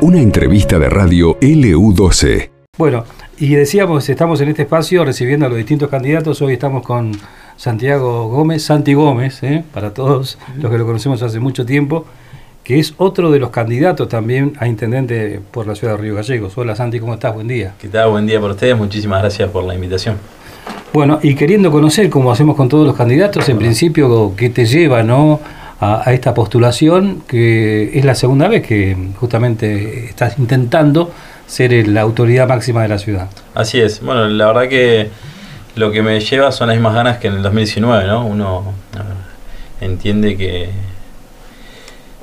Una entrevista de radio LU12. Bueno, y decíamos, estamos en este espacio recibiendo a los distintos candidatos. Hoy estamos con Santiago Gómez, Santi Gómez, ¿eh? para todos los que lo conocemos hace mucho tiempo, que es otro de los candidatos también a intendente por la ciudad de Río Gallegos. Hola Santi, ¿cómo estás? Buen día. ¿Qué tal? Buen día para ustedes. Muchísimas gracias por la invitación. Bueno, y queriendo conocer, como hacemos con todos los candidatos, en principio, ¿qué te lleva no, a, a esta postulación? Que es la segunda vez que justamente estás intentando ser la autoridad máxima de la ciudad. Así es. Bueno, la verdad que lo que me lleva son las mismas ganas que en el 2019, ¿no? Uno entiende que,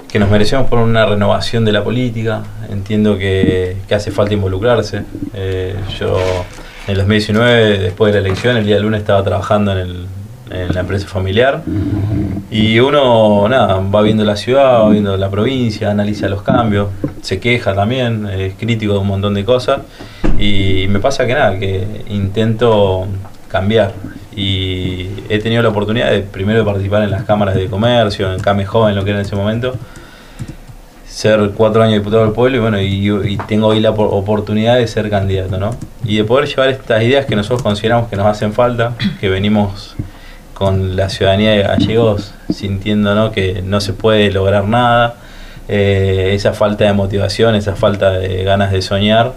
que nos merecemos por una renovación de la política, entiendo que, que hace falta involucrarse. Eh, yo en el 2019, después de la elección, el día lunes estaba trabajando en, el, en la empresa familiar. Y uno, nada, va viendo la ciudad, va viendo la provincia, analiza los cambios, se queja también, es crítico de un montón de cosas. Y me pasa que nada, que intento cambiar. Y he tenido la oportunidad de primero de participar en las cámaras de comercio, en Came Joven, lo que era en ese momento, ser cuatro años diputado del pueblo y bueno, y, y, tengo hoy la oportunidad de ser candidato, ¿no? Y de poder llevar estas ideas que nosotros consideramos que nos hacen falta, que venimos con la ciudadanía de gallegos sintiendo ¿no? que no se puede lograr nada, eh, esa falta de motivación, esa falta de ganas de soñar,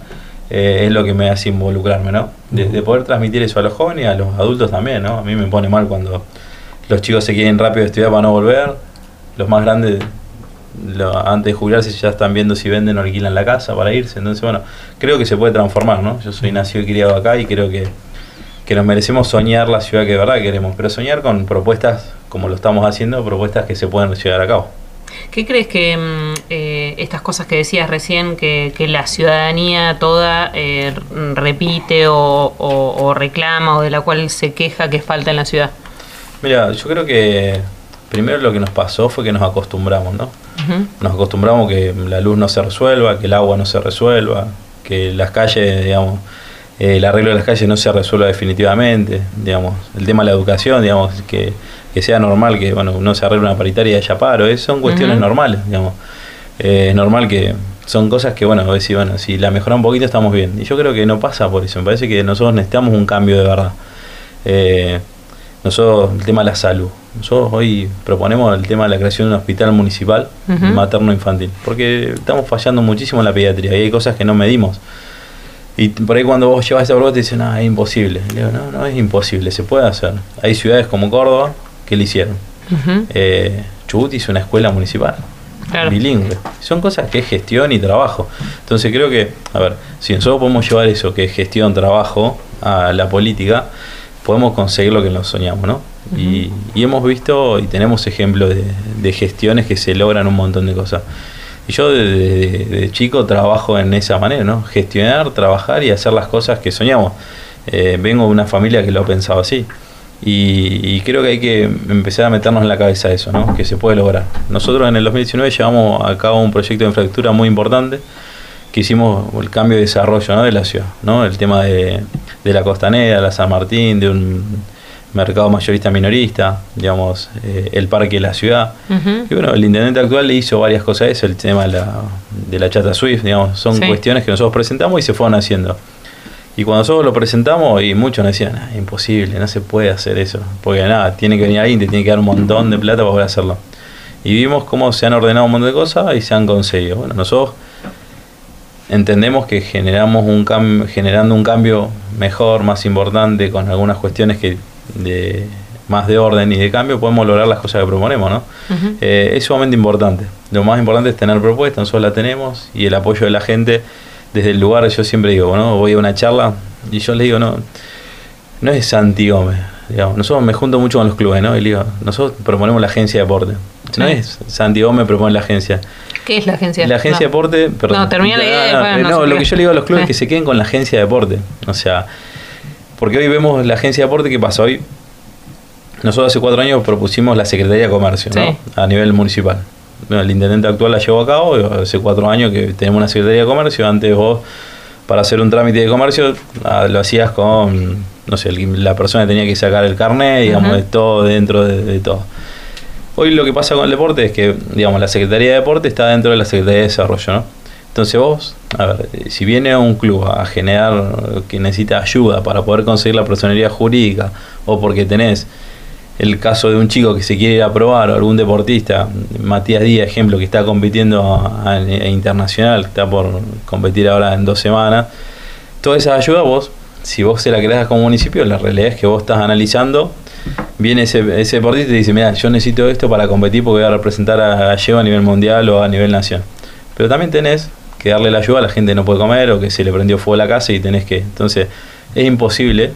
eh, es lo que me hace involucrarme, ¿no? De, de, poder transmitir eso a los jóvenes y a los adultos también, ¿no? A mí me pone mal cuando los chicos se quieren rápido estudiar para no volver, los más grandes lo, antes de jubilarse ya están viendo si venden o alquilan la casa para irse. Entonces, bueno, creo que se puede transformar, ¿no? Yo soy nacido y criado acá y creo que, que nos merecemos soñar la ciudad que de verdad queremos, pero soñar con propuestas como lo estamos haciendo, propuestas que se pueden llevar a cabo. ¿Qué crees que eh, estas cosas que decías recién, que, que la ciudadanía toda eh, repite o, o, o reclama o de la cual se queja que falta en la ciudad? Mira, yo creo que primero lo que nos pasó fue que nos acostumbramos, ¿no? Nos acostumbramos que la luz no se resuelva, que el agua no se resuelva, que las calles, digamos, el arreglo de las calles no se resuelva definitivamente, digamos, el tema de la educación, digamos, que, que sea normal que, bueno, no se arregle una paritaria y haya paro, es, son cuestiones normales, digamos. Eh, es normal que son cosas que, bueno, decir, bueno, si la mejora un poquito estamos bien. Y yo creo que no pasa por eso, me parece que nosotros necesitamos un cambio de verdad. Eh, nosotros, el tema de la salud. Nosotros hoy proponemos el tema de la creación de un hospital municipal uh -huh. materno-infantil, porque estamos fallando muchísimo en la pediatría y hay cosas que no medimos. Y por ahí cuando vos llevas esa prueba te dicen, ah, es imposible. Le digo, no, no es imposible, se puede hacer. Hay ciudades como Córdoba que lo hicieron. Uh -huh. eh, Chubut hizo una escuela municipal. Claro. bilingüe. Son cosas que es gestión y trabajo. Entonces creo que, a ver, si nosotros podemos llevar eso que es gestión, trabajo, a la política, podemos conseguir lo que nos soñamos, ¿no? Uh -huh. y, y, hemos visto y tenemos ejemplos de, de, gestiones que se logran un montón de cosas. Y yo desde de, de, chico trabajo en esa manera, ¿no? Gestionar, trabajar y hacer las cosas que soñamos. Eh, vengo de una familia que lo ha pensado así. Y, y, creo que hay que empezar a meternos en la cabeza eso, ¿no? Que se puede lograr. Nosotros en el 2019 llevamos a cabo un proyecto de infraestructura muy importante que hicimos el cambio de desarrollo ¿no? de la ciudad, ¿no? el tema de, de, la costanera, la San Martín, de un mercado mayorista minorista, digamos, eh, el parque de la ciudad. Uh -huh. Y bueno, el intendente actual le hizo varias cosas eso, el tema de la, de la chata Swift, digamos, son sí. cuestiones que nosotros presentamos y se fueron haciendo. Y cuando nosotros lo presentamos, y muchos nos decían, ah, imposible, no se puede hacer eso, porque nada, tiene que venir alguien, te tiene que dar un montón de plata para poder hacerlo. Y vimos cómo se han ordenado un montón de cosas y se han conseguido. Bueno, nosotros entendemos que generamos un cam generando un cambio mejor, más importante, con algunas cuestiones que de más de orden y de cambio, podemos lograr las cosas que proponemos, ¿no? Uh -huh. eh, es sumamente importante. Lo más importante es tener propuestas, nosotros la tenemos, y el apoyo de la gente desde el lugar, yo siempre digo, ¿no? Voy a una charla y yo le digo, no, no es Santi Gómez, digamos, nosotros me junto mucho con los clubes, ¿no? Y le digo, nosotros proponemos la agencia de deporte. No es Santi Gómez propone la agencia. ¿Qué es la agencia? La agencia no. de deporte, perdón. No, termina la idea. No, no, no, no lo que yo le digo a los clubes es que se queden con la agencia de deporte. O sea, porque hoy vemos la agencia de deporte, ¿qué pasa? Hoy, nosotros hace cuatro años propusimos la Secretaría de Comercio, sí. ¿no? A nivel municipal. Bueno, el intendente actual la llevó a cabo, hace cuatro años que tenemos una Secretaría de Comercio, antes vos para hacer un trámite de comercio ah, lo hacías con, no sé, la persona tenía que sacar el carnet, digamos, uh -huh. de todo dentro de, de todo. Hoy lo que pasa con el deporte es que, digamos, la Secretaría de Deporte está dentro de la Secretaría de Desarrollo, ¿no? Entonces vos, a ver, si viene un club a generar que necesita ayuda para poder conseguir la personalidad jurídica o porque tenés el caso de un chico que se quiere ir a probar o algún deportista, Matías Díaz, ejemplo, que está compitiendo a, a internacional, que está por competir ahora en dos semanas, toda esa ayuda vos, si vos se la creas como municipio, la realidad es que vos estás analizando viene ese, deportista y dice, mira, yo necesito esto para competir porque voy a representar a Lleva a nivel mundial o a nivel nación. Pero también tenés que darle la ayuda la gente no puede comer o que se le prendió fuego a la casa y tenés que... Entonces, es imposible,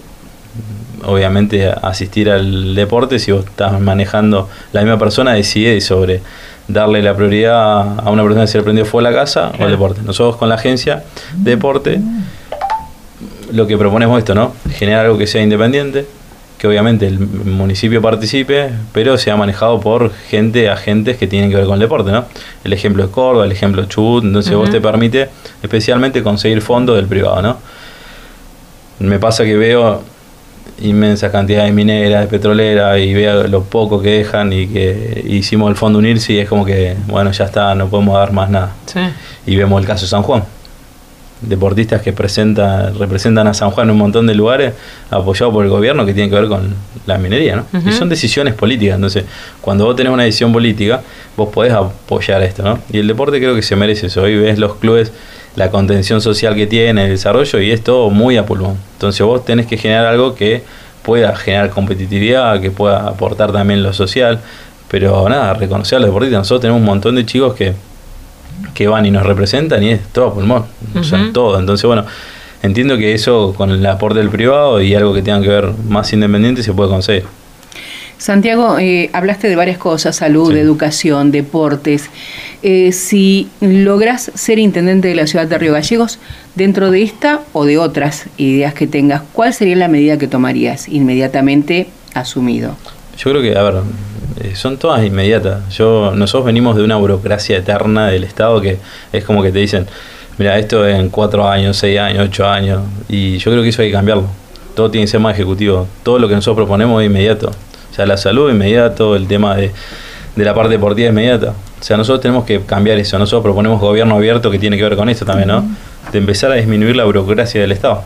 obviamente, asistir al deporte si vos estás manejando, la misma persona decide sobre darle la prioridad a una persona que se le prendió fuego a la casa o al deporte. Nosotros con la agencia de deporte lo que proponemos esto, ¿no? Generar algo que sea independiente, que obviamente el municipio participe, pero sea manejado por gente, agentes que tienen que ver con el deporte, ¿no? El ejemplo es Córdoba, el ejemplo es Chubut, entonces vos te permite especialmente conseguir fondos del privado, ¿no? Me pasa que veo inmensa cantidad de mineras, de petroleras y veo lo poco que dejan y que hicimos el fondo unirse y es como que, bueno, ya está, no podemos dar más nada. Y vemos el caso de San Juan deportistas que presenta, representan a San Juan en un montón de lugares, apoyados por el gobierno que tiene que ver con la minería, ¿no? Y son decisiones políticas, entonces cuando vos tenés una decisión política, vos podés apoyar esto, ¿no? Y el deporte creo que se merece eso, hoy ves los clubes, la contención social que tiene, el desarrollo, y es todo muy a pulmón. Entonces vos tenés que generar algo que pueda generar competitividad, que pueda aportar también lo social, pero nada, reconocer a los deportistas, nosotros tenemos un montón de chicos que que van y nos representan y es todo pulmón, o sea, todo. Entonces, bueno, entiendo que eso con el aporte del privado y algo que tenga que ver más independiente se puede conseguir. Santiago, eh, hablaste de varias cosas, salud, educación, deportes. Eh, si logras ser intendente de la ciudad de Río Gallegos, dentro de esta o de otras ideas que tengas, ¿cuál sería la medida que tomarías inmediatamente asumido? Yo creo que, a ver, eh, son todas inmediatas. Yo, nosotros venimos de una burocracia eterna del Estado que es como que te dicen, mira, esto en cuatro años, seis años, ocho años, y yo creo que eso hay que cambiarlo. Todo tiene que ser más ejecutivo. Todo lo que nosotros proponemos es inmediato. O sea, la salud es inmediato, el tema de, de la parte deportiva es inmediata. O sea, nosotros tenemos que cambiar eso. Nosotros proponemos gobierno abierto que tiene que ver con esto también, ¿no? De empezar a disminuir la burocracia del Estado.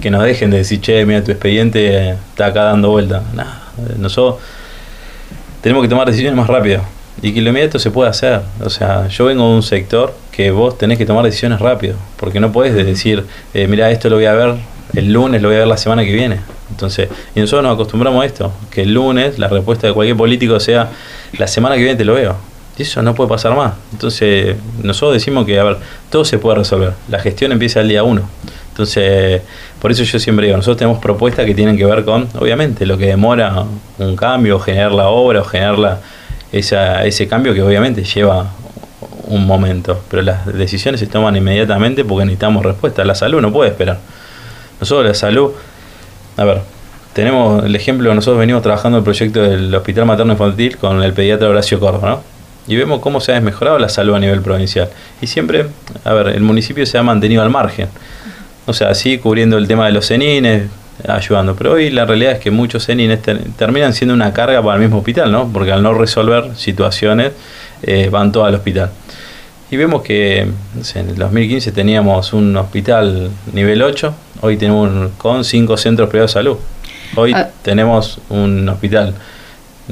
Que nos dejen de decir, che, mira, tu expediente está acá dando vuelta. Nada. Nosotros tenemos que tomar decisiones más rápido y que lo inmediato se puede hacer. O sea, yo vengo de un sector que vos tenés que tomar decisiones rápido, porque no podés decir, eh, mira, esto lo voy a ver el lunes, lo voy a ver la semana que viene. Entonces, y nosotros nos acostumbramos a esto, que el lunes la respuesta de cualquier político sea, la semana que viene te lo veo. Eso no puede pasar más. Entonces, nosotros decimos que, a ver, todo se puede resolver. La gestión empieza el día uno. Entonces, por eso yo siempre digo, nosotros tenemos propuestas que tienen que ver con, obviamente, lo que demora un cambio, generar la obra o generar esa, ese cambio que obviamente lleva un momento, pero las decisiones se toman inmediatamente porque necesitamos respuesta. La salud no puede esperar. Nosotros la salud, a ver, tenemos el ejemplo, nosotros venimos trabajando el proyecto del Hospital Materno Infantil con el pediatra Horacio Córdoba, ¿no? Y vemos cómo se ha desmejorado la salud a nivel provincial. Y siempre, a ver, el municipio se ha mantenido al margen o sea, así cubriendo el tema de los cenines, ayudando. Pero hoy la realidad es que muchos cenines terminan siendo una carga para el mismo hospital, ¿no? Porque al no resolver situaciones eh, van todos al hospital. Y vemos que en el 2015 teníamos un hospital nivel 8, hoy tenemos con 5 centros privados de salud. Hoy ah. tenemos un hospital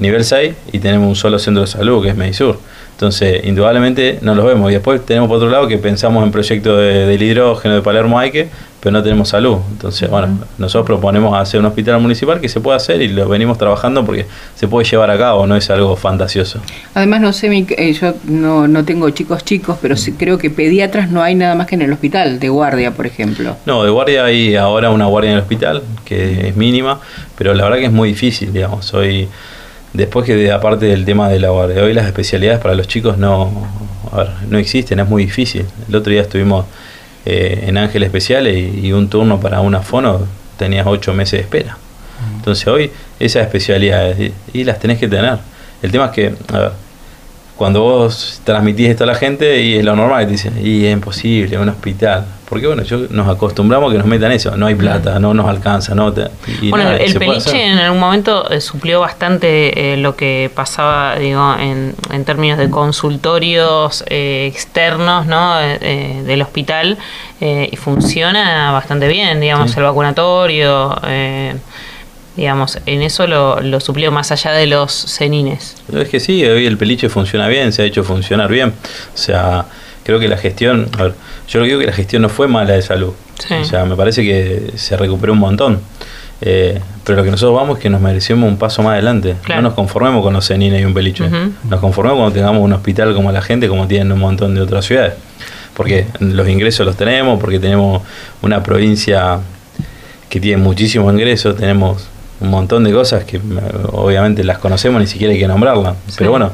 nivel 6 y tenemos un solo centro de salud que es Medisur. Entonces, indudablemente no los vemos. Y después tenemos por otro lado que pensamos en proyectos de, del hidrógeno de Palermo Aike, pero no tenemos salud. Entonces, bueno, nosotros proponemos hacer un hospital municipal que se puede hacer y lo venimos trabajando porque se puede llevar a cabo, no es algo fantasioso. Además, no sé, eh, yo no, no tengo chicos chicos, pero sí creo que pediatras no hay nada más que en el hospital, de guardia, por ejemplo. No, de guardia hay ahora una guardia en el hospital, que es mínima, pero la verdad que es muy difícil, digamos. Hoy Después que aparte del tema de la guardia, hoy las especialidades para los chicos no, no existen, es muy difícil. El otro día estuvimos eh, en Ángel Especiales y, un turno para una fono tenías ocho meses de espera. Entonces hoy esas especialidades y, las tenés que tener. El tema es que, a ver, cuando vos transmitís esto a la gente y es lo normal, te dicen, y es imposible, un hospital. Porque bueno, yo nos acostumbramos a que nos metan eso, no hay plata, no nos alcanza, no Bueno, el peliche en algún momento eh, suplió bastante eh, lo que pasaba, digo, en, en términos de consultorios eh, externos, ¿no? del hospital y funciona bastante bien, digamos, el vacunatorio digamos, en eso lo, lo suplió más allá de los cenines. Es que sí, hoy el peliche funciona bien, se ha hecho funcionar bien. O sea, creo que la gestión, a ver, yo digo que la gestión no fue mala de salud. O sea, me parece que se recuperó un montón. Eh, pero lo que nosotros vamos es que nos merecemos un paso más adelante. No nos conformemos con los cenines y un peliche. Nos conformemos cuando tengamos un hospital como la gente, como tienen un montón de otras ciudades. Porque los ingresos los tenemos, porque tenemos una provincia que tiene muchísimos ingresos, tenemos un montón de cosas que obviamente las conocemos, ni siquiera hay que nombrarlas. Pero bueno,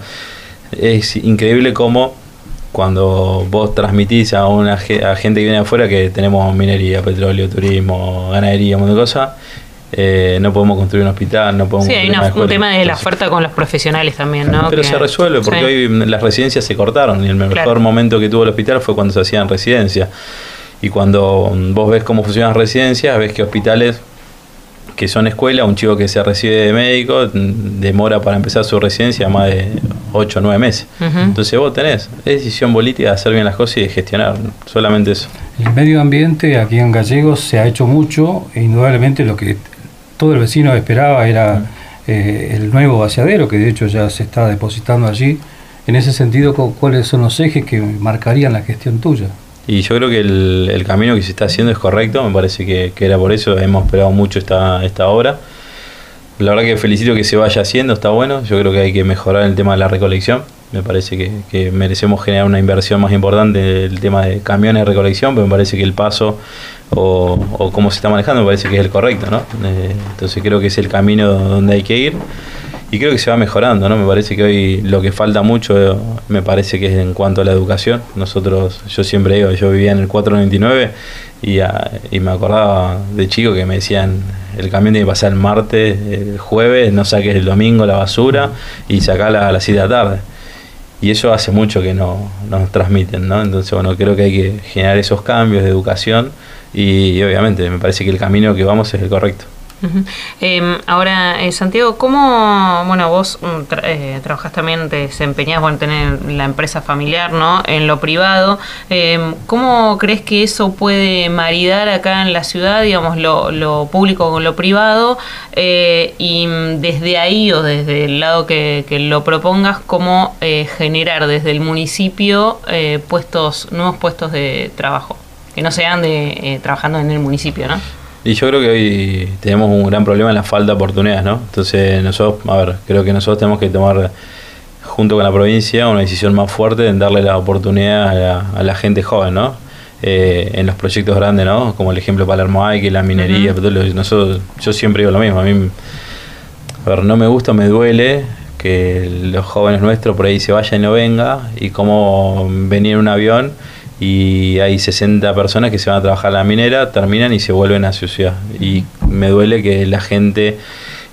es increíble cómo cuando vos transmitís a una gente que viene afuera que tenemos minería, petróleo, turismo, ganadería, un montón de cosas, eh, no podemos construir un hospital, no podemos... Sí, hay un tema de la oferta con los profesionales también, ¿no? Pero se resuelve, porque hoy las residencias se cortaron y el mejor momento que tuvo el hospital fue cuando se hacían residencias. Y cuando vos ves cómo funcionan las residencias, ves que hospitales que son escuelas, un chico que se recibe de médico demora para empezar su residencia más de 8 o 9 meses. Entonces vos tenés, decisión política de hacer bien las cosas y de gestionar, solamente eso. El medio ambiente aquí en Gallegos se ha hecho mucho, e indudablemente lo que todo el vecino esperaba era eh, el nuevo vaciadero, que de hecho ya se está depositando allí. En ese sentido, ¿cuáles son los ejes que marcarían la gestión tuya? Y yo creo que el, camino que se está haciendo es correcto, me parece que, era por eso, hemos esperado mucho esta, esta obra. La verdad que felicito que se vaya haciendo, está bueno, yo creo que hay que mejorar el tema de la recolección, me parece que, merecemos generar una inversión más importante en el tema de camiones de recolección, pero me parece que el paso o, o cómo se está manejando me parece que es el correcto, ¿no? Eh, entonces creo que es el camino donde hay que ir y creo que se va mejorando, ¿no? Me parece que hoy lo que falta mucho, me parece que es en cuanto a la educación. Nosotros, yo siempre digo, yo vivía en el 499 y, y me acordaba de chico que me decían, el camión tiene que pasar el martes, el jueves, no saques el domingo la basura y sacala a las 7 de la tarde. Y eso hace mucho que no nos transmiten, ¿no? Entonces, bueno, creo que hay que generar esos cambios de educación y obviamente me parece que el camino que vamos es el correcto. Em, ahora, eh, Santiago, ¿cómo, bueno, vos mm, eh, trabajás también, te desempeñás, bueno, tener la empresa familiar, ¿no? En lo privado, em, ¿cómo crees que eso puede maridar acá en la ciudad, digamos, lo, público con lo privado? Eh, y mm, desde ahí o desde el lado que, lo propongas, ¿cómo generar desde el municipio puestos, nuevos puestos de trabajo? Que no sean de trabajando en el municipio, ¿no? Y yo creo que hoy tenemos un gran problema en la falta de oportunidades, ¿no? Entonces nosotros, a ver, creo que nosotros tenemos que tomar junto con la provincia una decisión más fuerte en darle la oportunidad a la, gente joven, ¿no? Eh, en los proyectos grandes, ¿no? Como el ejemplo Palermo hay, que la minería, nosotros, yo siempre digo lo mismo, a mí, a ver, no me gusta, me duele que los jóvenes nuestros por ahí se vayan y no venga, y como venir en un avión y hay 60 personas que se van a trabajar a la minera, terminan y se vuelven a su ciudad. Y me duele que la gente,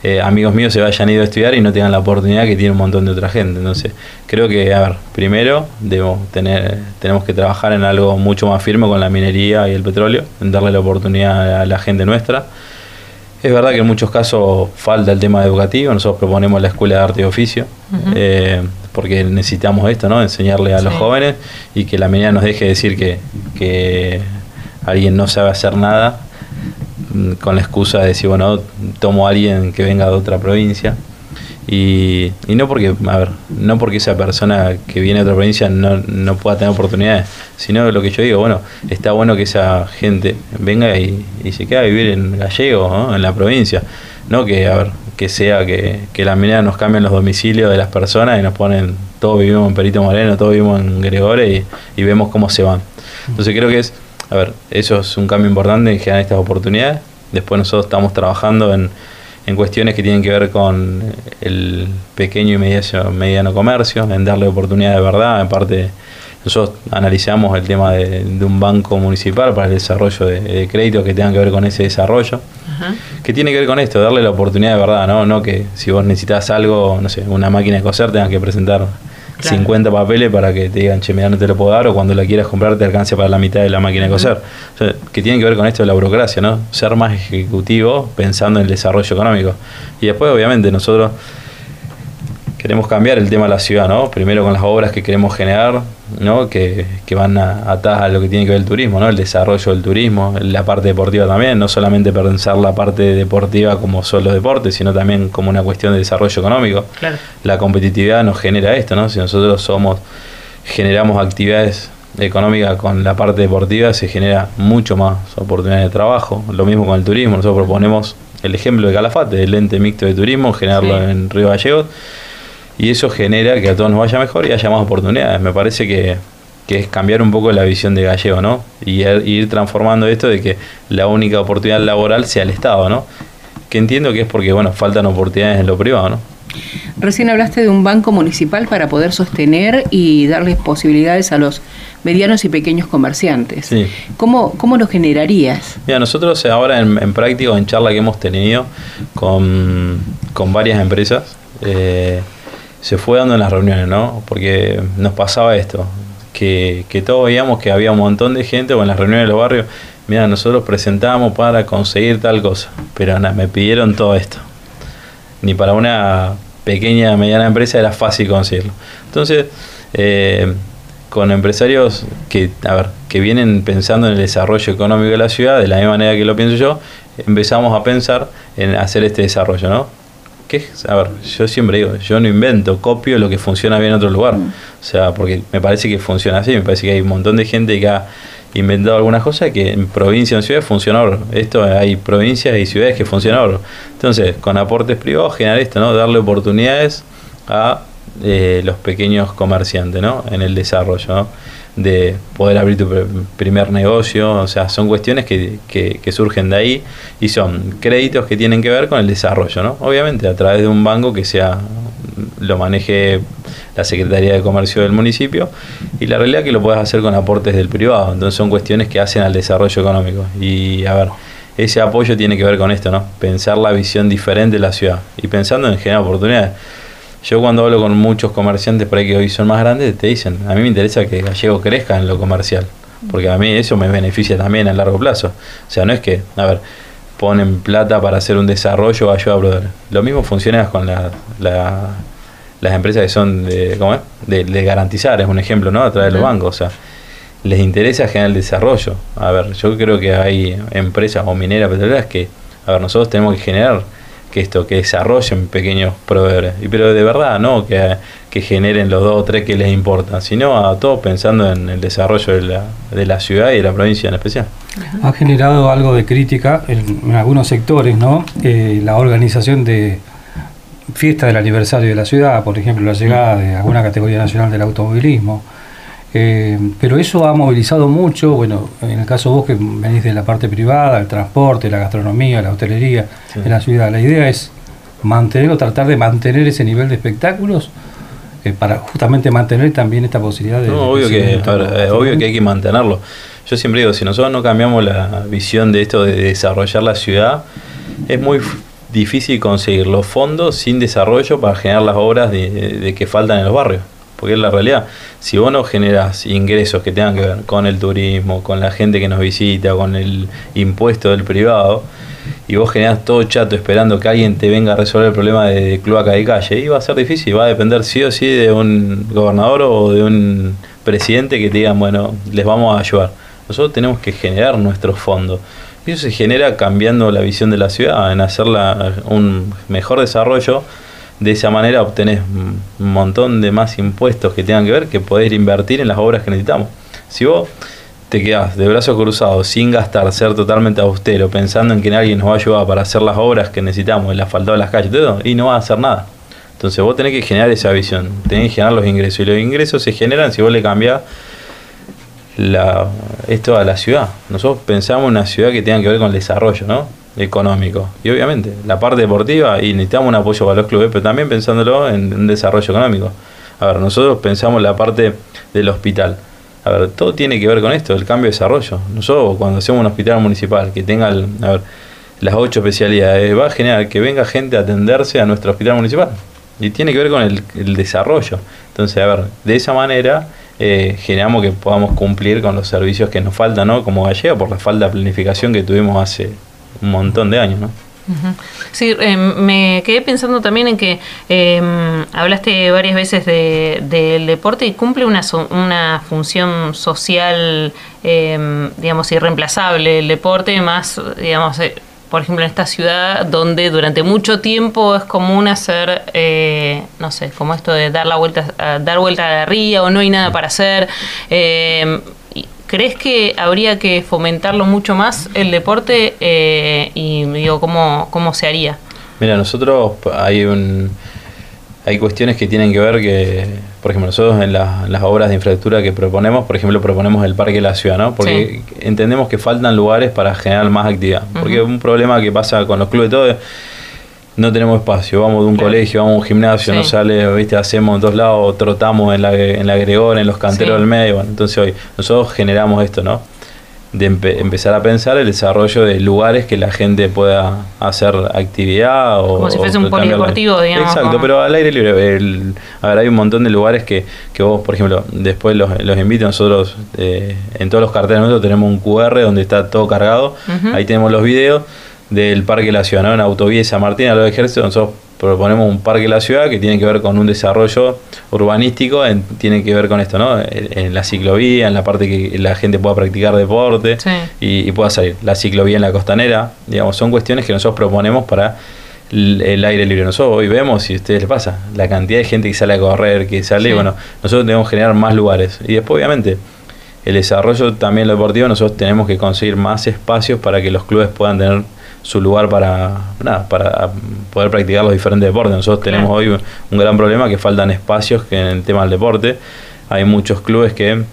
eh, amigos míos, se vayan ido a estudiar y no tengan la oportunidad que tiene un montón de otra gente. Entonces, creo que, a ver, primero debemos tener, tenemos que trabajar en algo mucho más firme con la minería y el petróleo, en darle la oportunidad a la gente nuestra. Es verdad que en muchos casos falta el tema educativo, nosotros proponemos la Escuela de Arte y Oficio, eh, porque necesitamos esto, ¿no? Enseñarle a los jóvenes y que la minería nos deje decir que, que alguien no sabe hacer nada mm, con la excusa de decir, bueno, tomo a alguien que venga de otra provincia. Y, y, no porque, a ver, no porque esa persona que viene de otra provincia no, no pueda tener oportunidades, sino lo que yo digo, bueno, está bueno que esa gente venga y, se quede a vivir en Gallego, en la provincia. No que, a ver, que sea que, que la minera nos cambien los domicilios de las personas y nos ponen, todos vivimos en Perito Moreno, todos vivimos en Gregore y, vemos cómo se van. Entonces creo que es, a ver, eso es un cambio importante en generar estas oportunidades. Después nosotros estamos trabajando en, en cuestiones que tienen que ver con el pequeño y mediano, mediano comercio, en darle oportunidad de verdad, en parte nosotros analizamos el tema de, un banco municipal para el desarrollo de, créditos que tengan que ver con ese desarrollo. que tiene que ver con esto? Darle la oportunidad de verdad, ¿no? No que si vos necesitas algo, no sé, una máquina de coser, tengas que presentar 50 papeles para que te digan, che, mira, no te lo puedo dar, o cuando la quieras comprar te alcance para la mitad de la máquina de coser. O sea, que tiene que ver con esto de la burocracia, ¿no? Ser más ejecutivo pensando en el desarrollo económico. Y después, obviamente, nosotros queremos cambiar el tema de la ciudad, ¿no? Primero con las obras que queremos generar, ¿no? Que, que van a, atadas a lo que tiene que ver el turismo, ¿no? El desarrollo del turismo, la parte deportiva también, no solamente pensar la parte deportiva como solo deporte, sino también como una cuestión de desarrollo económico. Claro. La competitividad nos genera esto, ¿no? Si nosotros somos generamos actividades económicas con la parte deportiva, se genera mucho más oportunidades de trabajo. Lo mismo con el turismo, nosotros proponemos el ejemplo de Calafate, el ente mixto de turismo, generarlo Sí. en Río Gallegos y eso genera que a todos nos vaya mejor y haya más oportunidades. Me parece que, que es cambiar un poco la visión de Gallego, ¿no? Y er- ir transformando esto de que la única oportunidad laboral sea el Estado, ¿no? Que entiendo que es porque, bueno, faltan oportunidades en lo privado, ¿no? Recién hablaste de un banco municipal para poder sostener y darles posibilidades a los medianos y pequeños comerciantes. Sí. ¿Cómo, ¿Cómo lo generarías? Mira, nosotros ahora en, en práctica en charla que hemos tenido con, con varias empresas, eh, se fue dando en las reuniones, ¿no? Porque nos pasaba esto, que, que todos veíamos que había un montón de gente o en las reuniones de los barrios, mira, nosotros presentamos para conseguir tal cosa, pero me pidieron todo esto. Ni para una pequeña, mediana empresa era fácil conseguirlo. Entonces, eh, con empresarios que, a ver, que vienen pensando en el desarrollo económico de la ciudad, de la misma manera que lo pienso yo, empezamos a pensar en hacer este desarrollo, ¿no? Que a ver, yo siempre digo, yo no invento, copio lo que funciona bien en otro lugar. O sea, porque me parece que funciona así, me parece que hay un montón de gente que ha inventado algunas cosas que en provincia o en ciudades funciona oro. Esto hay provincias y ciudades que funcionan oro. Entonces, con aportes privados generar esto, ¿no? Darle oportunidades a eh, los pequeños comerciantes, ¿no? En el desarrollo, ¿no? De poder abrir tu pr- primer negocio, o sea, son cuestiones que, que, que surgen de ahí y son créditos que tienen que ver con el desarrollo, ¿no? Obviamente a través de un banco que sea lo maneje la Secretaría de Comercio del municipio y la realidad es que lo puedes hacer con aportes del privado, entonces son cuestiones que hacen al desarrollo económico y a ver, ese apoyo tiene que ver con esto, ¿no? Pensar la visión diferente de la ciudad y pensando en generar oportunidades. Yo cuando hablo con muchos comerciantes por ahí que hoy son más grandes, te dicen, a mí me interesa que Gallego crezca en lo comercial, porque a mí eso me beneficia también a largo plazo. O sea, no es que, a ver, ponen plata para hacer un desarrollo o ayuda a proveer. Lo mismo funciona con la, la- las empresas que son de, ¿cómo es? De, de garantizar, es un ejemplo, ¿no? A través de los bancos, o sea, les interesa generar el desarrollo. A ver, yo creo que hay empresas o mineras petroleras que, a ver, nosotros tenemos que generar que esto, que desarrollen pequeños proveedores. Y pero de verdad, no que, que generen los dos o tres que les importan, sino a todos pensando en el desarrollo de la, de la ciudad y de la provincia en especial. Ha generado algo de crítica en, algunos sectores, ¿no? Eh, la organización de fiesta del aniversario de la ciudad, por ejemplo, la llegada de alguna categoría nacional del automovilismo. Eh, pero eso ha movilizado mucho, bueno, en el caso vos que venís de la parte privada, el transporte, la gastronomía, la hotelería Sí. en la ciudad, la idea es mantener o tratar de mantener ese nivel de espectáculos eh, para justamente mantener también esta posibilidad de... No, obvio que, eh, obvio que hay que mantenerlo. Yo siempre digo, si nosotros no cambiamos la visión de esto de desarrollar la ciudad, es muy difícil conseguir los fondos sin desarrollo para generar las obras de, de que faltan en los barrios. Porque es la realidad. Si vos no generas ingresos que tengan que ver con el turismo, con la gente que nos visita, con el impuesto del privado, y vos generás todo chato esperando que alguien te venga a resolver el problema de cloaca de calle, y va a ser difícil, va a depender sí o sí de un gobernador o de un presidente que te digan, bueno, les vamos a ayudar. Nosotros tenemos que generar nuestros fondos. Y eso se genera cambiando la visión de la ciudad, en hacerla un mejor desarrollo. De esa manera obtenés un montón de más impuestos que tengan que ver que poder invertir en las obras que necesitamos. Si vos te quedás de brazos cruzados sin gastar, ser totalmente austero, pensando en que alguien nos va a ayudar para hacer las obras que necesitamos, el asfaltado de las calles, todo, y no vas a hacer nada. Entonces vos tenés que generar esa visión, tenés que generar los ingresos, y los ingresos se generan si vos le cambiás la, esto a la ciudad. Nosotros pensamos en una ciudad que tenga que ver con el desarrollo ¿no? Económico. Y obviamente, la parte deportiva, y necesitamos un apoyo para los clubes, pero también pensándolo en un desarrollo económico. A ver, nosotros pensamos la parte del hospital. A ver, todo tiene que ver con esto, el cambio de desarrollo. Nosotros cuando hacemos un hospital municipal que tenga a ver, las ocho especialidades, va a generar que venga gente a atenderse a nuestro hospital municipal. Y tiene que ver con el, desarrollo. Entonces, a ver, de esa manera eh, generamos que podamos cumplir con los servicios que nos faltan, ¿no? Como Gallego, por la falta de planificación que tuvimos hace un montón de años, ¿no? Sí, eh, me quedé pensando también en que eh, hablaste varias veces de, del deporte y cumple una, una función social, eh, digamos, irreemplazable el deporte, más, digamos, eh, por ejemplo, en esta ciudad donde durante mucho tiempo es común hacer, eh, no sé, como esto de dar la vuelta, dar vuelta a la ría o no hay nada para hacer. Eh, ¿Crees que habría que fomentarlo mucho más el deporte eh, y digo cómo, cómo se haría? Mira, nosotros hay un hay cuestiones que tienen que ver que, por ejemplo, nosotros en, la, las obras de infraestructura que proponemos, por ejemplo, proponemos el Parque de la Ciudad, ¿no? Porque sí. entendemos que faltan lugares para generar más actividad. Porque uh -huh. un problema que pasa con los clubes todo es, no tenemos espacio, vamos de un claro. colegio, vamos a un gimnasio, sí. nos sale, viste, hacemos en dos lados, trotamos en la, en la Gregor, en los canteros sí. del medio, bueno, entonces hoy nosotros generamos esto, ¿no? de empe empezar a pensar el desarrollo de lugares que la gente pueda hacer actividad o como si fuese un polideportivo digamos exacto como... pero al aire libre el, a ver hay un montón de lugares que, que vos por ejemplo después los, los invito nosotros eh, en todos los carteles nosotros tenemos un QR donde está todo cargado uh -huh. ahí tenemos los videos del Parque de la Ciudad, ¿no? en Autovía de San Martín a los ejércitos nosotros proponemos un parque de la ciudad que tiene que ver con un desarrollo urbanístico, en, tiene que ver con esto, ¿no? En, en, la ciclovía, en la parte que la gente pueda practicar deporte sí. y, y, pueda salir. La ciclovía en la costanera, digamos, son cuestiones que nosotros proponemos para el, el aire libre. Nosotros hoy vemos, si a ustedes les pasa, la cantidad de gente que sale a correr, que sale, sí. bueno, nosotros tenemos que generar más lugares. Y después, obviamente, el desarrollo también lo deportivo, nosotros tenemos que conseguir más espacios para que los clubes puedan tener su lugar para nada, para poder practicar los diferentes deportes. Nosotros tenemos hoy un gran problema que faltan espacios que en el tema del deporte. Hay muchos clubes que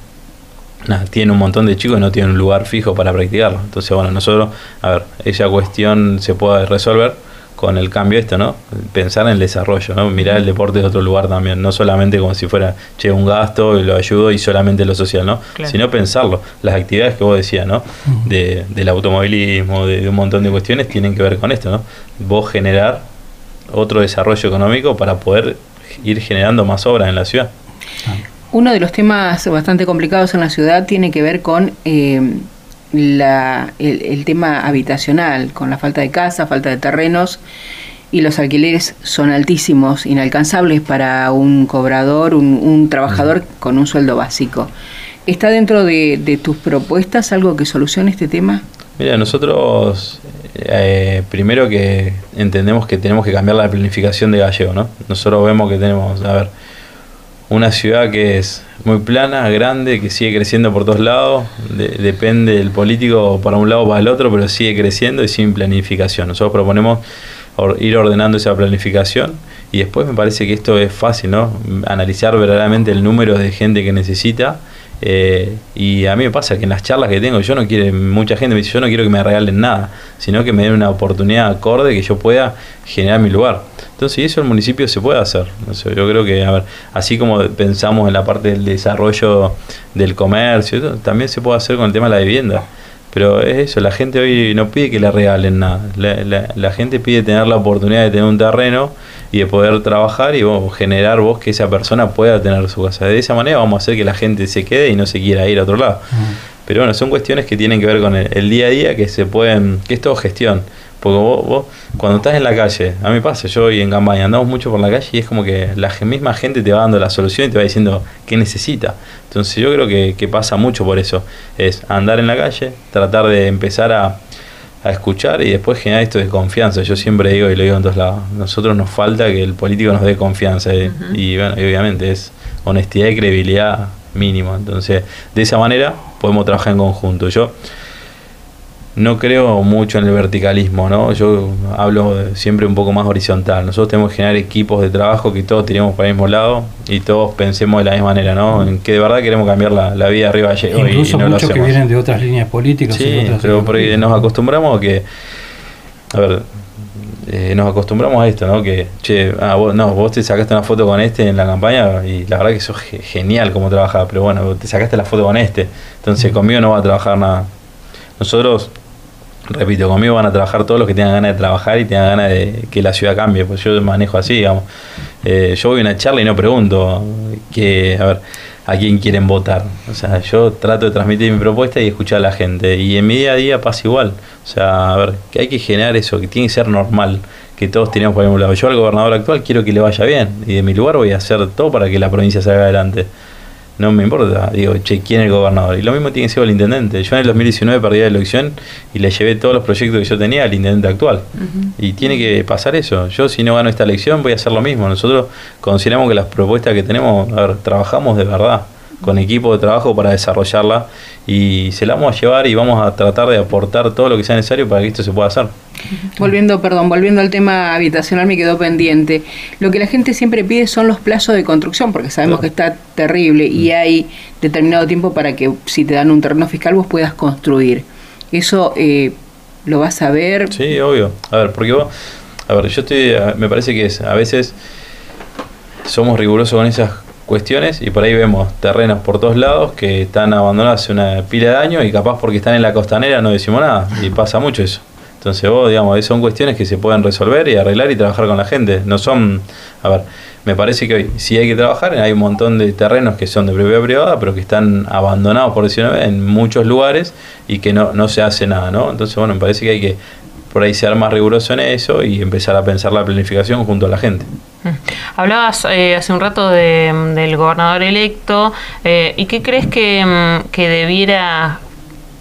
nada, tienen un montón de chicos y no tienen un lugar fijo para practicarlo. Entonces, bueno, nosotros, a ver, esa cuestión se puede resolver con el cambio esto, ¿no? Pensar en el desarrollo, ¿no? Mirar el deporte de otro lugar también, no solamente como si fuera, che, un gasto y lo ayudo y solamente lo social, ¿no? Claro. Sino pensarlo. Las actividades que vos decías, ¿no? De, del automovilismo, de, de, un montón de cuestiones tienen que ver con esto, ¿no? Vos generar otro desarrollo económico para poder ir generando más obras en la ciudad. Uno de los temas bastante complicados en la ciudad tiene que ver con eh, la, el, el, tema habitacional, con la falta de casa, falta de terrenos y los alquileres son altísimos, inalcanzables para un cobrador, un, un trabajador con un sueldo básico. ¿Está dentro de, de, tus propuestas algo que solucione este tema? Mira, nosotros eh, primero que entendemos que tenemos que cambiar la planificación de Gallego, ¿no? Nosotros vemos que tenemos, a ver, una ciudad que es muy plana, grande, que sigue creciendo por todos lados, de, depende del político para un lado o para el otro, pero sigue creciendo y sin planificación. Nosotros proponemos ir ordenando esa planificación y después me parece que esto es fácil, ¿no? Analizar verdaderamente el número de gente que necesita. Eh, y a mí me pasa que en las charlas que tengo, yo no quiero, mucha gente me dice, yo no quiero que me regalen nada, sino que me den una oportunidad acorde que yo pueda generar mi lugar. Entonces, eso el municipio se puede hacer. Sé, yo creo que, a ver, así como pensamos en la parte del desarrollo del comercio, también se puede hacer con el tema de la vivienda. Pero es eso, la gente hoy no pide que le regalen nada. La, la gente pide tener la oportunidad de tener un terreno y de poder trabajar y generar vos que esa persona pueda tener su casa. De esa manera vamos a hacer que la gente se quede y no se quiera ir a otro lado. Uh -huh. Pero bueno, son cuestiones que tienen que ver con el, el día a día, que se pueden, que es todo gestión. Porque vos, vos, cuando estás en la calle, a mí pasa, yo y en campaña andamos mucho por la calle y es como que la misma gente te va dando la solución y te va diciendo qué necesita. Entonces yo creo que, que pasa mucho por eso. Es andar en la calle, tratar de empezar a, a escuchar y después generar esto de confianza. Yo siempre digo y lo digo en todos lados, nosotros nos falta que el político nos dé confianza y, uh -huh. y bueno, y obviamente es honestidad y credibilidad mínimo. Entonces, de esa manera podemos trabajar en conjunto. Yo no creo mucho en el verticalismo, ¿no? Yo hablo siempre un poco más horizontal. Nosotros tenemos que generar equipos de trabajo que todos tiremos para el mismo lado y todos pensemos de la misma manera, ¿no? En que de verdad queremos cambiar la, la vida arriba de Incluso y, y no muchos que vienen de otras líneas políticas. Sí, pero porque nos acostumbramos a que, a ver, eh, nos acostumbramos a esto, ¿no? Que, che, ah, vos, no, vos te sacaste una foto con este en la campaña y la verdad que eso es genial como trabajaba, pero bueno, te sacaste la foto con este, entonces conmigo no va a trabajar nada. Nosotros repito, conmigo van a trabajar todos los que tengan ganas de trabajar y tengan ganas de que la ciudad cambie, pues yo manejo así, digamos. Eh, yo voy a una charla y no pregunto que, a ver, a quién quieren votar. O sea, yo trato de transmitir mi propuesta y escuchar a la gente. Y en mi día a día pasa igual. O sea, a ver, que hay que generar eso, que tiene que ser normal, que todos tenemos por mismo lado. Yo al gobernador actual quiero que le vaya bien y de mi lugar voy a hacer todo para que la provincia salga adelante no me importa, digo, che, ¿quién es el gobernador? Y lo mismo tiene que ser el intendente. Yo en el 2019 perdí la elección y le llevé todos los proyectos que yo tenía al intendente actual. Y tiene que pasar eso. Yo si no gano esta elección voy a hacer lo mismo. Nosotros consideramos que las propuestas que tenemos, a ver, trabajamos de verdad con equipo de trabajo para desarrollarla y se la vamos a llevar y vamos a tratar de aportar todo lo que sea necesario para que esto se pueda hacer. Volviendo, perdón, volviendo al tema habitacional me quedó pendiente. Lo que la gente siempre pide son los plazos de construcción, porque sabemos que está terrible y mm. hay determinado tiempo para que si te dan un terreno fiscal vos puedas construir. Eso eh, lo vas a ver. Sí, obvio. A ver, porque vos, a ver, yo estoy, me parece que es, a veces somos rigurosos con esas cuestiones y por ahí vemos terrenos por todos lados que están abandonados hace una pila de años y capaz porque están en la costanera no decimos nada y pasa mucho eso. Entonces vos, digamos, son cuestiones que se pueden resolver y arreglar y trabajar con la gente. No son, a ver, me parece que hoy sí hay que trabajar, hay un montón de terrenos que son de propiedad privada, pero que están abandonados, por decirlo en muchos lugares y que no, no se hace nada, ¿no? Entonces, bueno, me parece que hay que por ahí ser más riguroso en eso y empezar a pensar la planificación junto a la gente. Mm. Hablabas eh, hace un rato del gobernador electo, eh, ¿y qué crees que, mm, que debiera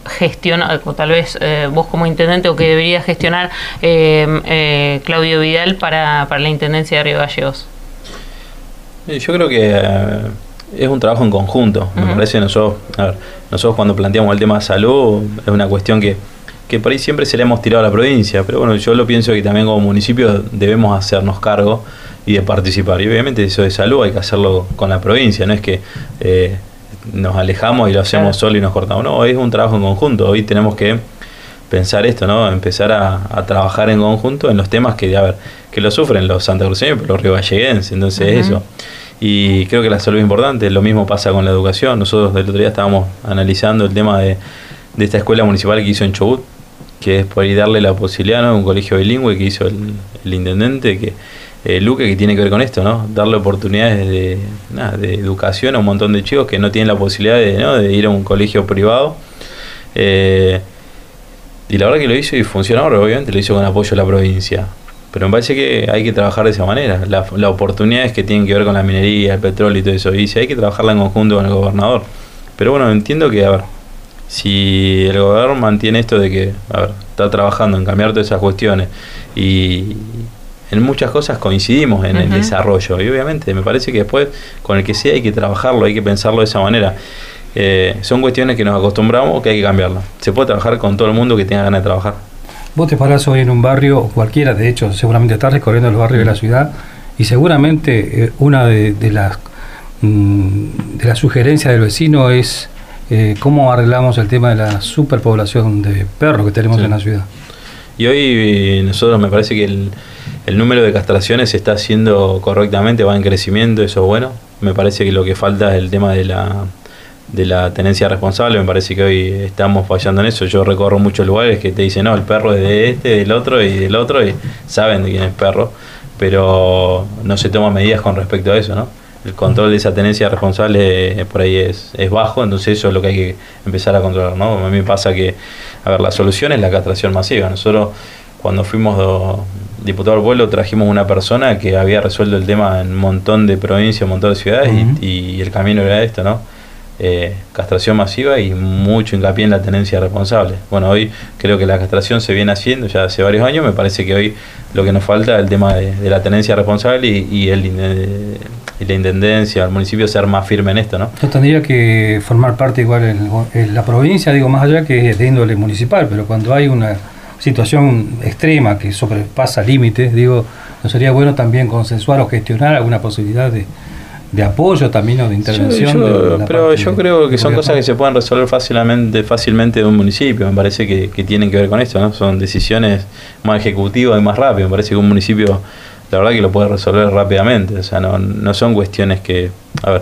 gestionar, o tal vez eh, vos como intendente, o que debería gestionar Claudio Vidal para, para, la intendencia de Río Gallegos? Yo creo que es un trabajo en conjunto. Me parece nosotros, a ver, nosotros cuando planteamos el tema de salud, es una cuestión que que por ahí siempre se le hemos tirado a la provincia, pero bueno, yo lo pienso que también como municipio debemos hacernos cargo y de participar. Y obviamente eso de salud hay que hacerlo con la provincia, no es que eh, nos alejamos y lo hacemos solo y nos cortamos, no, es un trabajo en conjunto, hoy tenemos que pensar esto, ¿no? Empezar a, trabajar en conjunto en los temas que, a ver, que lo sufren los santacruceños, pero los riovalleguenses, entonces eso. Y creo que la salud es importante, lo mismo pasa con la educación. Nosotros del otro día estábamos analizando el tema de, de esta escuela municipal que hizo en Chubut, que es por ahí darle la posibilidad, ¿no? Un colegio bilingüe que hizo el, intendente, que eh, Luque, que tiene que ver con esto, ¿no? Darle oportunidades de, educación a un montón de chicos que no tienen la posibilidad de, ¿no? de ir a un colegio privado. Eh, y la verdad que lo hizo y funcionó, obviamente lo hizo con apoyo de la provincia. Pero me parece que hay que trabajar de esa manera. Las la oportunidades que tienen que ver con la minería, el petróleo y todo eso. Y si hay que trabajarla en conjunto con el gobernador. Pero bueno, entiendo que, a ver, si el gobierno mantiene esto de que a ver, está trabajando en cambiar todas esas cuestiones y en muchas cosas coincidimos en el desarrollo y obviamente me parece que después con el que sea hay que trabajarlo, hay que pensarlo de esa manera. Eh, son cuestiones que nos acostumbramos que hay que cambiarlo. Se puede trabajar con todo el mundo que tenga ganas de trabajar. Vos te parás hoy en un barrio, cualquiera, de hecho, seguramente estás recorriendo los barrios de la ciudad y seguramente eh, una de, las mm, de las sugerencias del vecino es eh, cómo arreglamos el tema de la superpoblación de perros que tenemos en la ciudad. Y hoy nosotros me parece que el, número de castraciones se está haciendo correctamente, va en crecimiento, eso es bueno. Me parece que lo que falta es el tema de la, de la tenencia responsable, me parece que hoy estamos fallando en eso. Yo recorro muchos lugares que te dicen, no, el perro es de este, del otro y del otro, y saben de quién es perro, pero no se toman medidas con respecto a eso, ¿no? El control de esa tenencia responsable eh, por ahí es, es, bajo, entonces eso es lo que hay que empezar a controlar, ¿no? A mí me pasa que, a ver, la solución es la castración masiva. Nosotros cuando fuimos diputado al pueblo trajimos una persona que había resuelto el tema en un montón de provincias, un montón de ciudades y, y, el camino era esto, ¿no? Eh, castración masiva y mucho hincapié en la tenencia responsable. Bueno, hoy creo que la castración se viene haciendo ya hace varios años, me parece que hoy lo que nos falta es el tema de, la tenencia responsable y, el, y la intendencia, el municipio ser más firme en esto, ¿no? No tendría que formar parte igual en, la provincia, digo más allá que es de índole municipal, pero cuando hay una situación extrema que sobrepasa límites, digo, ¿no sería bueno también consensuar o gestionar alguna posibilidad de de apoyo también o de intervención. pero yo creo que son cosas que se pueden resolver fácilmente, fácilmente de un municipio. Me parece que, tienen que ver con esto, ¿no? Son decisiones más ejecutivas y más rápidas. Me parece que un municipio, la verdad, que lo puede resolver rápidamente. O sea, no, no son cuestiones que. A ver.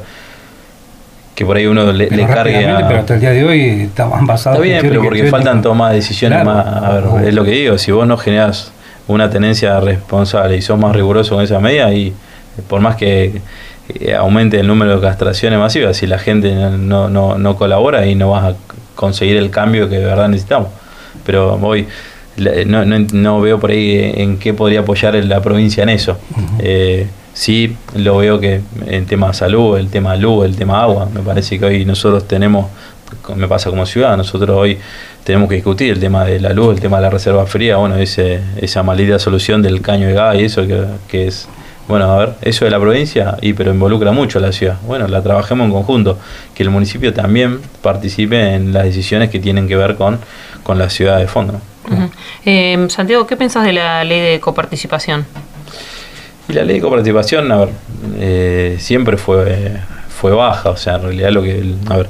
que por ahí uno le, cargue a... Pero hasta el día de hoy estaban basados... Está bien, pero porque faltan tomar decisiones más... A ver, es lo que digo, si vos no generás una tenencia responsable y sos más riguroso con esa medida, y por más que aumente el número de castraciones masivas, si la gente no, no, no colabora y no vas a conseguir el cambio que de verdad necesitamos. Pero hoy no, no, no, veo por ahí en qué podría apoyar la provincia en eso. Sí, lo veo que el tema salud, el tema luz, el tema agua, me parece que hoy nosotros tenemos, me pasa como ciudad, nosotros hoy tenemos que discutir el tema de la luz, el tema de la reserva fría, bueno, ese, esa maldita solución del caño de gas y eso que, es, bueno, a ver, eso de la provincia, y pero involucra mucho a la ciudad. Bueno, la trabajemos en conjunto, que el municipio también participe en las decisiones que tienen que ver con, con la ciudad de fondo. Eh, Santiago, ¿qué pensás de la ley de coparticipación? Y la ley de coparticipación, a ver, eh, siempre fue, fue baja, o sea, en realidad lo que, a ver,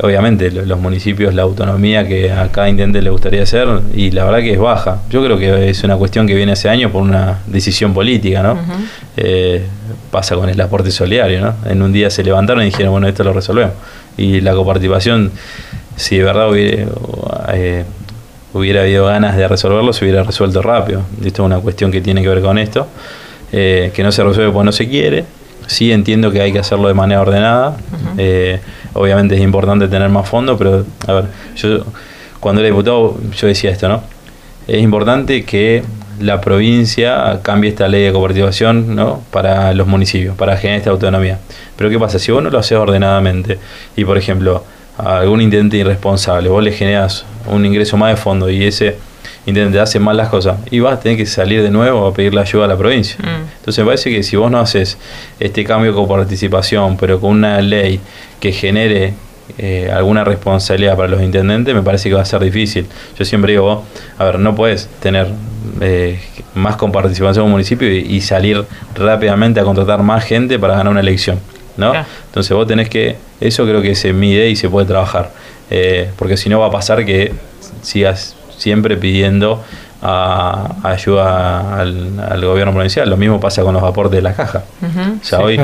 obviamente los municipios, la autonomía que a cada intendente le gustaría hacer, y la verdad que es baja. Yo creo que es una cuestión que viene hace años por una decisión política, ¿no? Eh, pasa con el aporte solidario, ¿no? En un día se levantaron y dijeron, bueno, esto lo resolvemos. Y la coparticipación, si de verdad hubiera, eh, hubiera habido ganas de resolverlo, se hubiera resuelto rápido. Esto es una cuestión que tiene que ver con esto. Eh, que no se resuelve porque no se quiere. Sí entiendo que hay que hacerlo de manera ordenada. Eh, obviamente es importante tener más fondos, pero a ver, yo cuando era diputado yo decía esto, ¿no? Es importante que la provincia cambie esta ley de cooperación ¿no? para los municipios, para generar esta autonomía. Pero ¿qué pasa? Si vos no lo haces ordenadamente y, por ejemplo, a algún intendente irresponsable, vos le generas un ingreso más de fondo y ese intendente hace mal las cosas y vas a tener que salir de nuevo a pedirle ayuda a la provincia. Mm. Entonces me parece que si vos no haces este cambio con participación, pero con una ley que genere eh, alguna responsabilidad para los intendentes, me parece que va a ser difícil. Yo siempre digo, a ver, no puedes tener eh, más con participación en un municipio y, salir rápidamente a contratar más gente para ganar una elección. ¿no? Entonces vos tenés que, eso creo que se mide y se puede trabajar, eh, porque si no va a pasar que sigas siempre pidiendo a, ayuda al, gobierno provincial. Lo mismo pasa con los aportes de la caja. O sea, hoy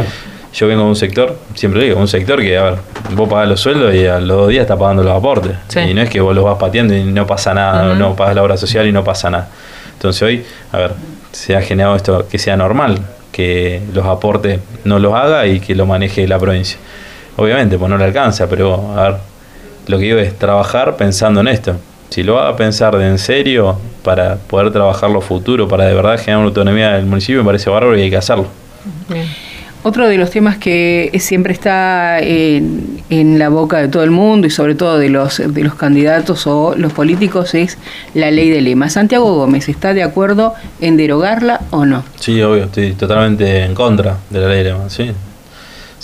yo vengo de un sector, siempre digo, un sector que, a ver, vos pagás los sueldos y a los dos días estás pagando los aportes. Y no es que vos los vas pateando y no pasa nada, no pagas la obra social y no pasa nada. Entonces hoy, a ver, se ha generado esto que sea normal, que los aportes no los haga y que lo maneje la provincia. Obviamente, pues no le alcanza, pero a ver, lo que digo es trabajar pensando en esto si lo va a pensar de en serio para poder trabajar lo futuro, para de verdad generar una autonomía del municipio, me parece bárbaro y hay que hacerlo. Otro de los temas que siempre está en, en, la boca de todo el mundo y sobre todo de los, de los candidatos o los políticos es la ley de lema. Santiago Gómez, ¿está de acuerdo en derogarla o no? Sí, obvio, estoy totalmente en contra de la ley de lema, sí.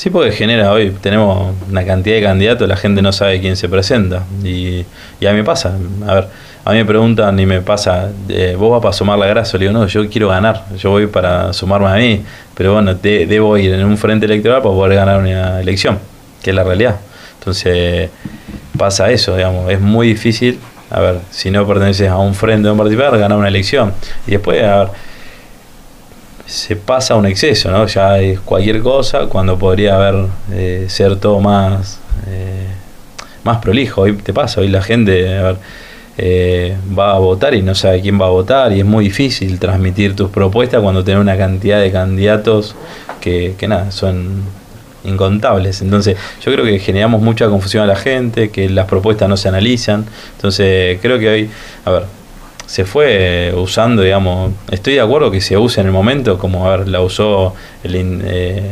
Sí, porque genera hoy, tenemos una cantidad de candidatos, la gente no sabe quién se presenta. Y, y a mí me pasa, a ver, a mí me preguntan y me pasa, eh, ¿vos vas para sumar la grasa? Le digo, no, yo quiero ganar, yo voy para sumarme a mí, pero bueno, debo ir en un frente electoral para poder ganar una elección, que es la realidad. Entonces, pasa eso, digamos, es muy difícil, a ver, si no perteneces a un frente o un participar, ganar una elección. Y después, a ver, se pasa un exceso, ¿no? Ya es cualquier cosa cuando podría haber eh, ser todo más eh, más prolijo. Hoy te pasa, hoy la gente a eh, va a votar y no sabe quién va a votar y es muy difícil transmitir tus propuestas cuando tenés una cantidad de candidatos que, que nada, son incontables. Entonces, yo creo que generamos mucha confusión a la gente, que las propuestas no se analizan. Entonces, creo que hoy, a ver, se fue usando, digamos, estoy de acuerdo que se use en el momento, como a ver, la usó el, eh,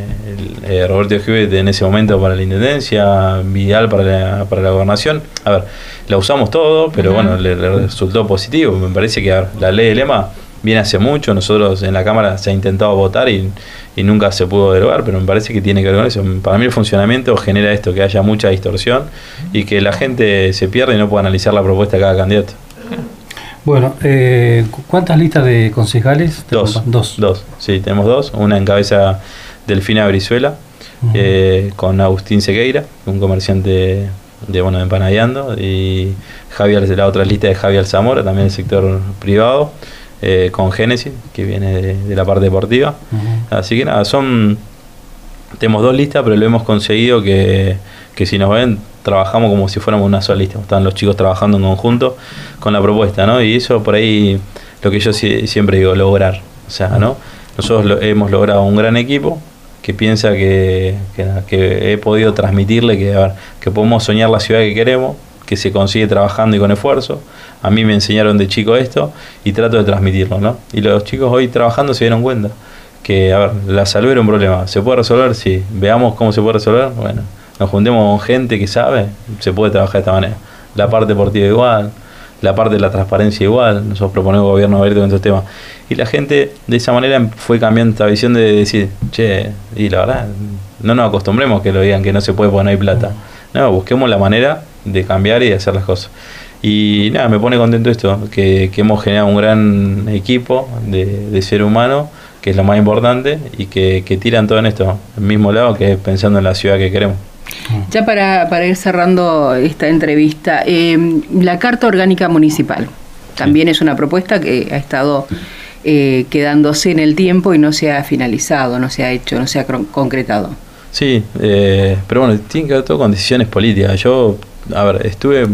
eh, Roberto Hewitt en ese momento para la intendencia, Vidal para la, para la gobernación. A ver, la usamos todo, pero bueno, le, resultó positivo. Me parece que la ley de lema viene hace mucho, nosotros en la Cámara se ha intentado votar y, y nunca se pudo derogar, pero me parece que tiene que ver con eso. Para mí el funcionamiento genera esto, que haya mucha distorsión y que la gente se pierda y no pueda analizar la propuesta de cada candidato. Bueno, eh, ¿cuántas listas de concejales? Dos. Dos. Dos, sí, tenemos dos. Una en cabeza Delfina Brizuela, eh, con Agustín Sequeira, un comerciante de, bueno, de empanadeando, y Javier, la otra lista de Javier Zamora, también del sector privado, eh, con Génesis, que viene de, la parte deportiva. Así que nada, son. Tenemos dos listas, pero lo hemos conseguido que que si nos ven, trabajamos como si fuéramos una sola lista. Están los chicos trabajando en conjunto con la propuesta, ¿no? Y eso por ahí, lo que yo siempre digo, lograr. O sea, ¿no? Nosotros hemos logrado un gran equipo que piensa que, que, he podido transmitirle que, que podemos soñar la ciudad que queremos, que se consigue trabajando y con esfuerzo. A mí me enseñaron de chico esto y trato de transmitirlo, ¿no? Y los chicos hoy trabajando se dieron cuenta que, a ver, la salud era un problema. ¿Se puede resolver? Sí. Veamos cómo se puede resolver. Bueno, nos juntemos con gente que sabe, se puede trabajar de esta manera. La parte deportiva igual, la parte de la transparencia igual. Nosotros proponemos gobierno abierto en estos temas. Y la gente de esa manera fue cambiando esta visión de decir, che, y la verdad, no nos acostumbremos que lo digan que no se puede poner plata. No, busquemos la manera de cambiar y de hacer las cosas. Y nada, me pone contento esto, que, hemos generado un gran equipo de, de ser humano que es lo más importante, y que, tiran todo en esto, el mismo lado, que pensando en la ciudad que queremos. Ya para, para ir cerrando esta entrevista, eh, la Carta Orgánica Municipal también es una propuesta que ha estado eh, quedándose en el tiempo y no se ha finalizado, no se ha hecho, no se ha concretado. Sí, eh, pero bueno, tiene que ver todo con decisiones políticas. Yo, a ver, estuve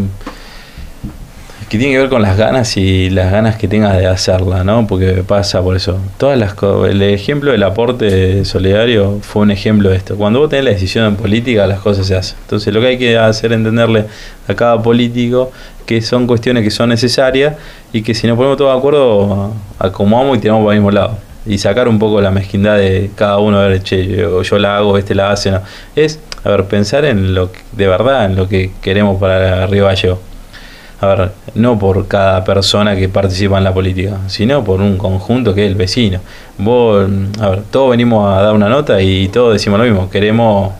que tiene que ver con las ganas y las ganas que tengas de hacerla, ¿no? Porque pasa por eso. Todas las el ejemplo del aporte solidario fue un ejemplo de esto. Cuando vos tenés la decisión en política, las cosas se hacen. Entonces, lo que hay que hacer es entenderle a cada político que son cuestiones que son necesarias y que si nos ponemos todos de acuerdo, acomodamos y tiramos para el mismo lado. Y sacar un poco la mezquindad de cada uno, a ver, che, yo, yo la hago, este la hace, no. Es, a ver, pensar en lo que, de verdad, en lo que queremos para Río Vallejo a ver, no por cada persona que participa en la política, sino por un conjunto que es el vecino. Vos, a ver, todos venimos a dar una nota y todos decimos lo mismo, queremos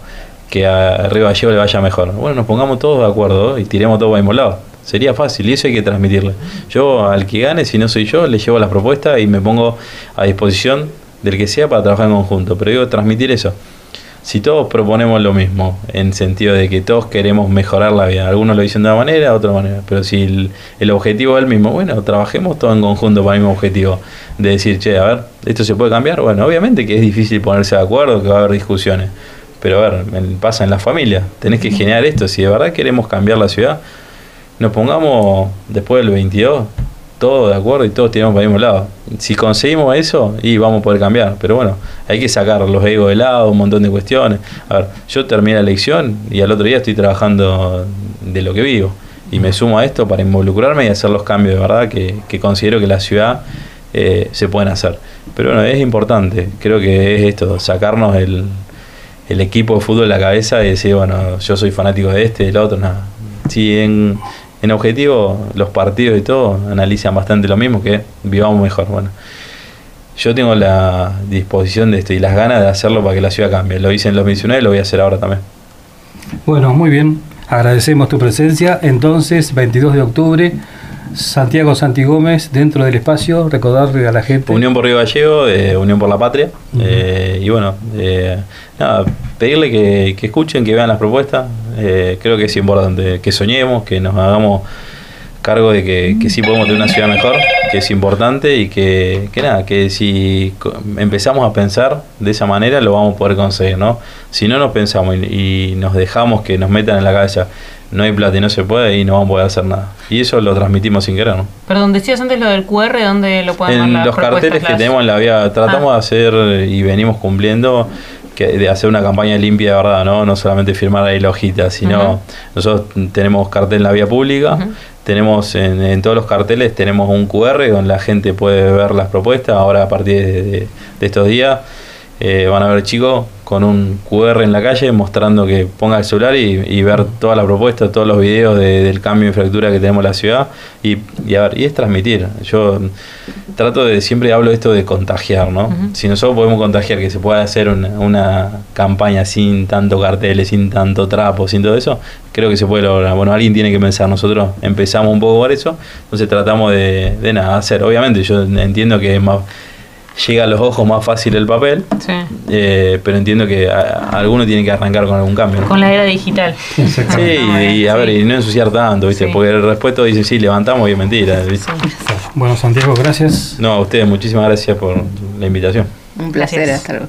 que a Río Gallego le vaya mejor. Bueno, nos pongamos todos de acuerdo y tiremos todos para el mismo lado. Sería fácil y eso hay que transmitirle. Yo al que gane, si no soy yo, le llevo las propuestas y me pongo a disposición del que sea para trabajar en conjunto. Pero digo, transmitir eso si todos proponemos lo mismo, en sentido de que todos queremos mejorar la vida, algunos lo dicen de una manera, otros de otra manera, pero si el, objetivo es el mismo, bueno, trabajemos todos en conjunto para el mismo objetivo, de decir, che, a ver, ¿esto se puede cambiar? Bueno, obviamente que es difícil ponerse de acuerdo, que va a haber discusiones, pero a ver, pasa en la familia, tenés que generar esto, si de verdad queremos cambiar la ciudad, nos pongamos después del 22 todos de acuerdo y todos tiramos para el mismo lado. Si conseguimos eso, y vamos a poder cambiar. Pero bueno, hay que sacar los egos de lado, un montón de cuestiones. A ver, yo terminé la elección y al otro día estoy trabajando de lo que vivo. Y me sumo a esto para involucrarme y hacer los cambios de verdad que, considero que la ciudad eh, se pueden hacer. Pero bueno, es importante. Creo que es esto, sacarnos el, el equipo de fútbol de la cabeza y decir, bueno, yo soy fanático de este, del otro, nada. Si en en objetivo los partidos y todo analizan bastante lo mismo, que vivamos mejor. Bueno, yo tengo la disposición de esto y las ganas de hacerlo para que la ciudad cambie. Lo hice en los 2019 y lo voy a hacer ahora también. Bueno, muy bien. Agradecemos tu presencia. Entonces, 22 de octubre, Santiago Santi Gómez, dentro del espacio, recordarle a la gente. Unión por Río Gallego, eh, Unión por la Patria. Eh, y bueno, eh, nada, pedirle que, escuchen, que vean las propuestas. Creo que es importante que soñemos, que nos hagamos cargo de que, que sí podemos tener una ciudad mejor, que es importante y que, que nada, que si empezamos a pensar de esa manera lo vamos a poder conseguir, ¿no? Si no nos pensamos y nos dejamos que nos metan en la cabeza no hay plata y no se puede y no vamos a poder hacer nada. Y eso lo transmitimos sin querer, ¿no? Perdón, decías antes lo del QR, ¿dónde lo podemos En los carteles que tenemos en la vía, tratamos ah. de hacer y venimos cumpliendo que de hacer una campaña limpia de verdad, ¿no? No solamente firmar ahí la hojita, sino nosotros tenemos cartel en la vía pública, tenemos en, todos los carteles tenemos un QR donde la gente puede ver las propuestas, ahora a partir de, estos días eh, van a ver chicos con un QR en la calle mostrando que ponga el celular y, ver toda la propuesta, todos los videos del cambio de infraestructura que tenemos en la ciudad y, y, a ver, y es transmitir. Yo trato de, siempre hablo esto de contagiar, ¿no? Si nosotros podemos contagiar que se pueda hacer una, campaña sin tanto carteles, sin tanto trapo, sin todo eso, creo que se puede lograr. Bueno, alguien tiene que pensar, nosotros empezamos un poco por eso, entonces tratamos de, de nada, hacer. Obviamente yo entiendo que es más llega a los ojos más fácil el papel, eh, pero entiendo que alguno tiene que arrancar con algún cambio. Con la era digital. Sí, y, a ver, y no ensuciar tanto, ¿viste? Porque el respuesto dice, sí, levantamos y es mentira. Bueno, Santiago, gracias. No, a ustedes, muchísimas gracias por la invitación. Un placer, hasta luego.